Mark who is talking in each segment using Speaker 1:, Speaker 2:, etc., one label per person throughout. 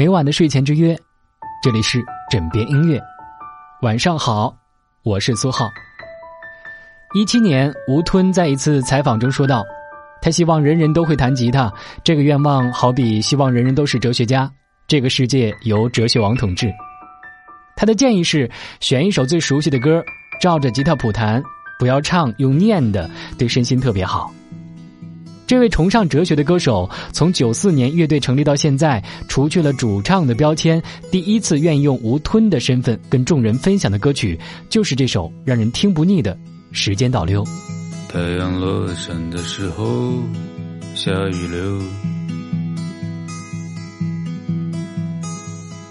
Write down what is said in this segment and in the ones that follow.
Speaker 1: 每晚的睡前之约，这里是枕边音乐。晚上好，我是苏浩。一七年，吴吞在一次采访中说道：“他希望人人都会弹吉他，这个愿望好比希望人人都是哲学家，这个世界由哲学王统治。”他的建议是选一首最熟悉的歌，照着吉他谱弹，不要唱，用念的，对身心特别好。这位崇尚哲学的歌手，从九四年乐队成立到现在，除去了主唱的标签，第一次愿意用吴吞的身份跟众人分享的歌曲，就是这首让人听不腻的《时间倒流》。
Speaker 2: 太阳落山的时候，下雨流，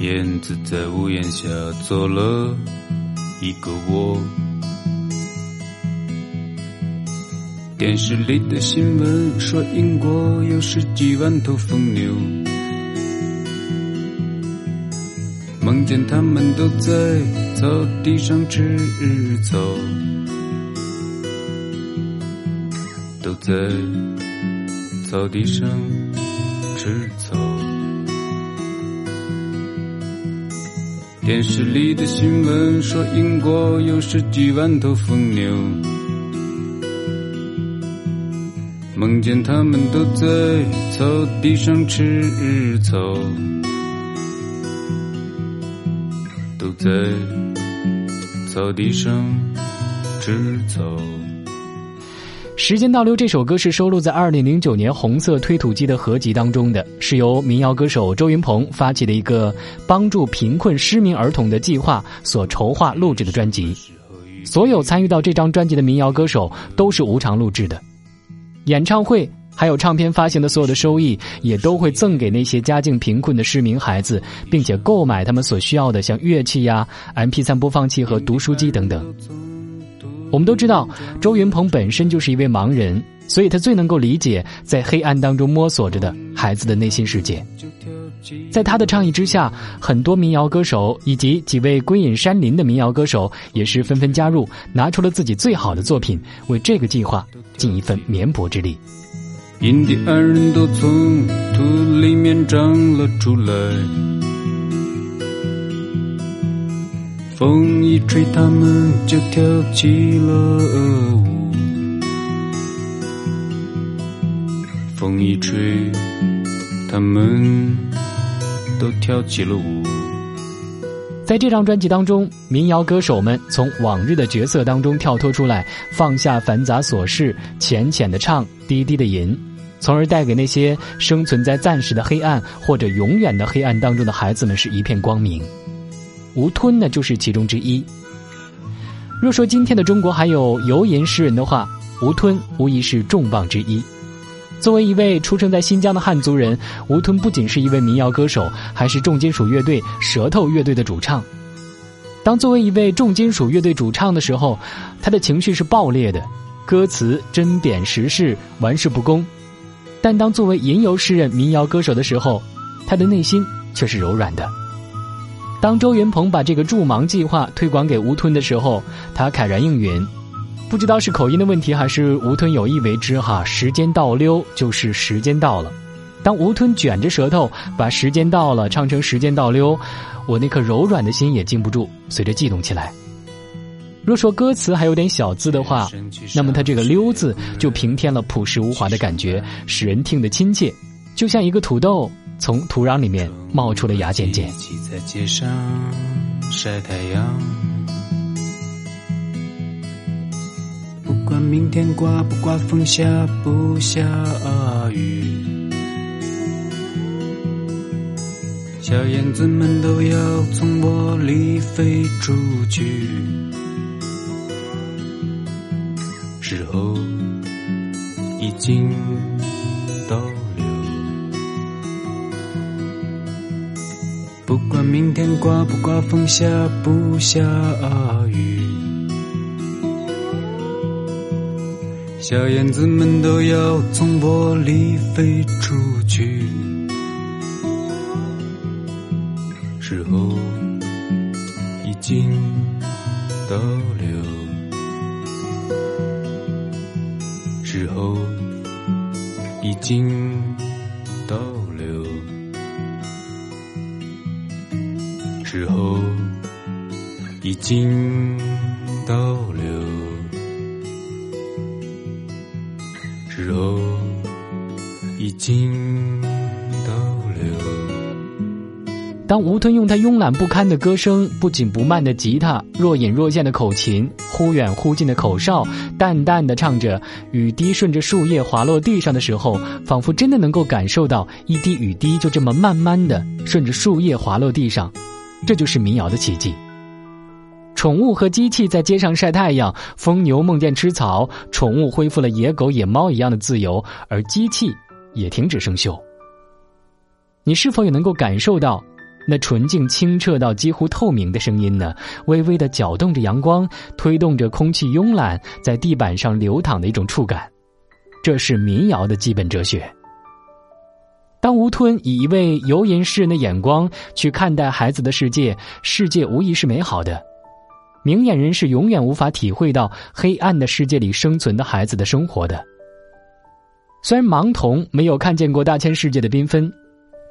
Speaker 2: 燕子在屋檐下做了一个窝。电视里的新闻说，英国有十几万头疯牛，梦见他们都在草地上吃草，都在草地上吃草。电视里的新闻说，英国有十几万头疯牛。梦见他们都在草地上吃草，都在草地上吃草。
Speaker 1: 时间倒流这首歌是收录在二零零九年红色推土机的合集当中的，是由民谣歌手周云鹏发起的一个帮助贫困失明儿童的计划所筹划录制的专辑。所有参与到这张专辑的民谣歌手都是无偿录制的。演唱会还有唱片发行的所有的收益，也都会赠给那些家境贫困的失明孩子，并且购买他们所需要的，像乐器呀、MP3 播放器和读书机等等。我们都知道，周云鹏本身就是一位盲人，所以他最能够理解在黑暗当中摸索着的孩子的内心世界。在他的倡议之下，很多民谣歌手以及几位归隐山林的民谣歌手也是纷纷加入，拿出了自己最好的作品，为这个计划尽一份绵薄之力。
Speaker 2: 印第安人都从土里面长了出来，风一吹，他们就跳起了舞。风一吹，他们。都跳起了舞。
Speaker 1: 在这张专辑当中，民谣歌手们从往日的角色当中跳脱出来，放下繁杂琐事，浅浅的唱，低低的吟，从而带给那些生存在暂时的黑暗或者永远的黑暗当中的孩子们是一片光明。吴吞呢，就是其中之一。若说今天的中国还有游吟诗人的话，吴吞无疑是重磅之一。作为一位出生在新疆的汉族人，吴吞不仅是一位民谣歌手，还是重金属乐队舌头乐队的主唱。当作为一位重金属乐队主唱的时候，他的情绪是爆裂的，歌词针砭时事，玩世不恭；但当作为吟游诗人、民谣歌手的时候，他的内心却是柔软的。当周云鹏把这个助盲计划推广给吴吞的时候，他慨然应允。不知道是口音的问题，还是吴吞有意为之哈。时间倒溜就是时间到了。当吴吞卷着舌头把时间到了唱成时间倒溜，我那颗柔软的心也禁不住随着悸动起来。若说歌词还有点小字的话，那么他这个溜字就平添了朴实无华的感觉，使人听得亲切，就像一个土豆从土壤里面冒出了芽尖尖。
Speaker 2: 在街上晒太阳。不管明天刮不刮风，下不下雨，小燕子们都要从窝里飞出去。时候已经到了，不管明天刮不刮风，下不下雨。小燕子们都要从玻璃飞出去。时候已经到了。时候已经到了。时候已经到了。
Speaker 1: 当吴吞用他慵懒不堪的歌声、不紧不慢的吉他、若隐若现的口琴、忽远忽近的口哨，淡淡的唱着雨滴顺着树叶滑落地上的时候，仿佛真的能够感受到一滴雨滴就这么慢慢的顺着树叶滑落地上，这就是民谣的奇迹。宠物和机器在街上晒太阳，疯牛梦见吃草，宠物恢复了野狗、野猫一样的自由，而机器也停止生锈。你是否也能够感受到那纯净、清澈到几乎透明的声音呢？微微的搅动着阳光，推动着空气慵懒在地板上流淌的一种触感，这是民谣的基本哲学。当吴吞以一位游吟诗人的眼光去看待孩子的世界，世界无疑是美好的。明眼人是永远无法体会到黑暗的世界里生存的孩子的生活的。虽然盲童没有看见过大千世界的缤纷，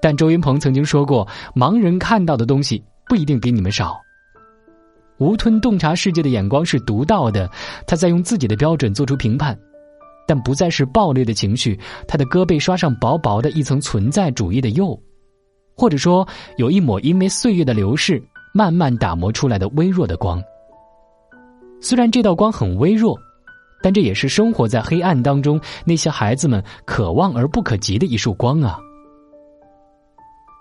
Speaker 1: 但周云鹏曾经说过，盲人看到的东西不一定比你们少。吴吞洞察世界的眼光是独到的，他在用自己的标准做出评判，但不再是暴烈的情绪，他的歌被刷上薄薄的一层存在主义的釉，或者说有一抹因为岁月的流逝慢慢打磨出来的微弱的光。虽然这道光很微弱，但这也是生活在黑暗当中那些孩子们可望而不可及的一束光啊！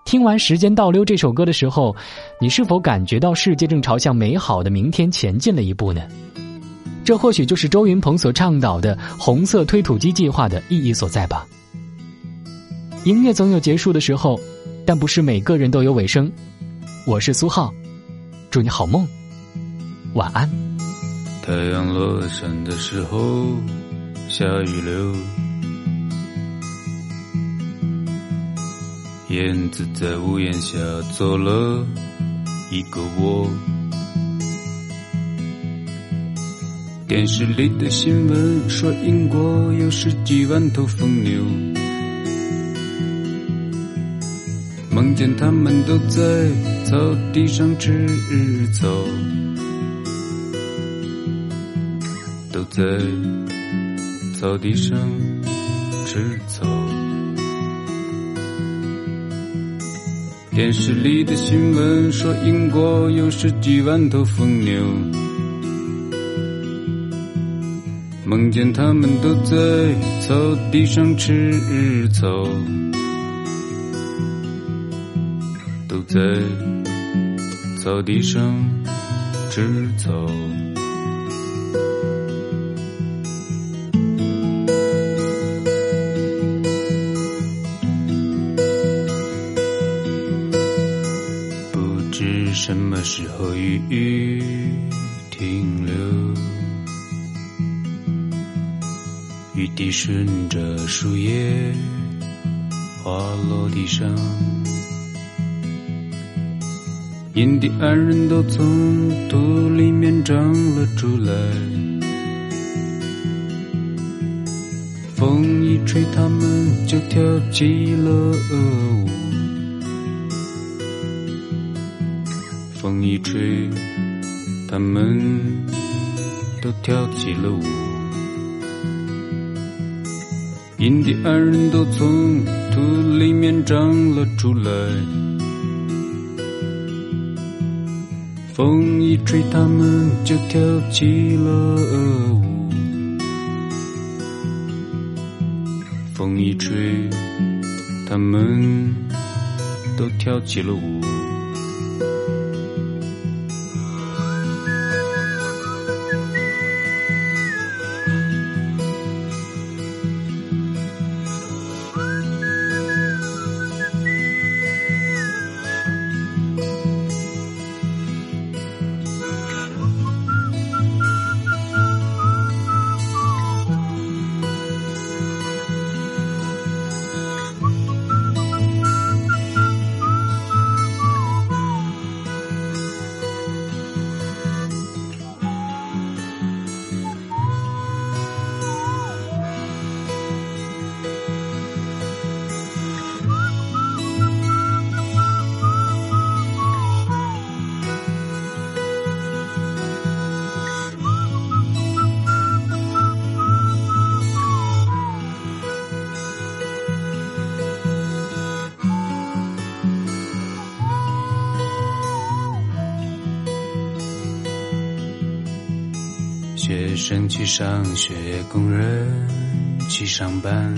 Speaker 1: 听完《时间倒流》这首歌的时候，你是否感觉到世界正朝向美好的明天前进了一步呢？这或许就是周云鹏所倡导的“红色推土机计划”的意义所在吧。音乐总有结束的时候，但不是每个人都有尾声。我是苏浩，祝你好梦，晚安。
Speaker 2: 太阳落山的时候，下雨流。燕子在屋檐下做了一个窝。电视里的新闻说，英国有十几万头疯牛。梦见他们都在草地上吃草。都在草地上吃草。电视里的新闻说，英国有十几万头疯牛。梦见他们都在草地上吃草，都在草地上吃草。时候雨雨停留？雨滴顺着树叶滑落地上，印第安人都从土里面长了出来。风一吹，他们就跳起了鹅风一吹，他们都跳起了舞。印第安人都从土里面长了出来。风一吹，他们就跳起了舞。风一吹，他们都跳起了舞。学生去上学，工人去上班。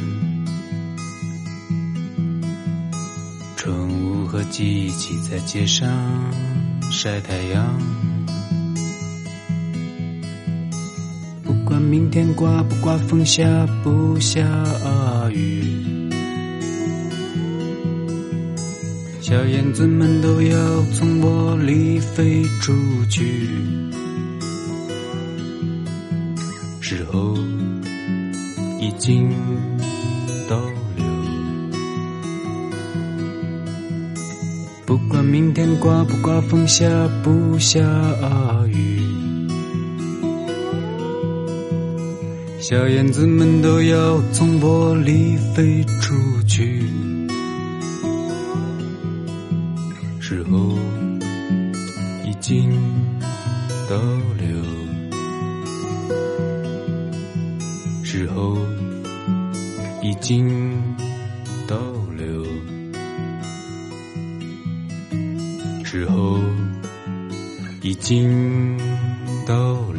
Speaker 2: 宠物和机器在街上晒太阳。不管明天刮不刮风，下不下雨，小燕子们都要从窝里飞出去。时候已经倒流，不管明天刮不刮风，下不下雨，小燕子们都要从玻璃飞出去。时候已经倒流。时候已经到了，时候已经到了。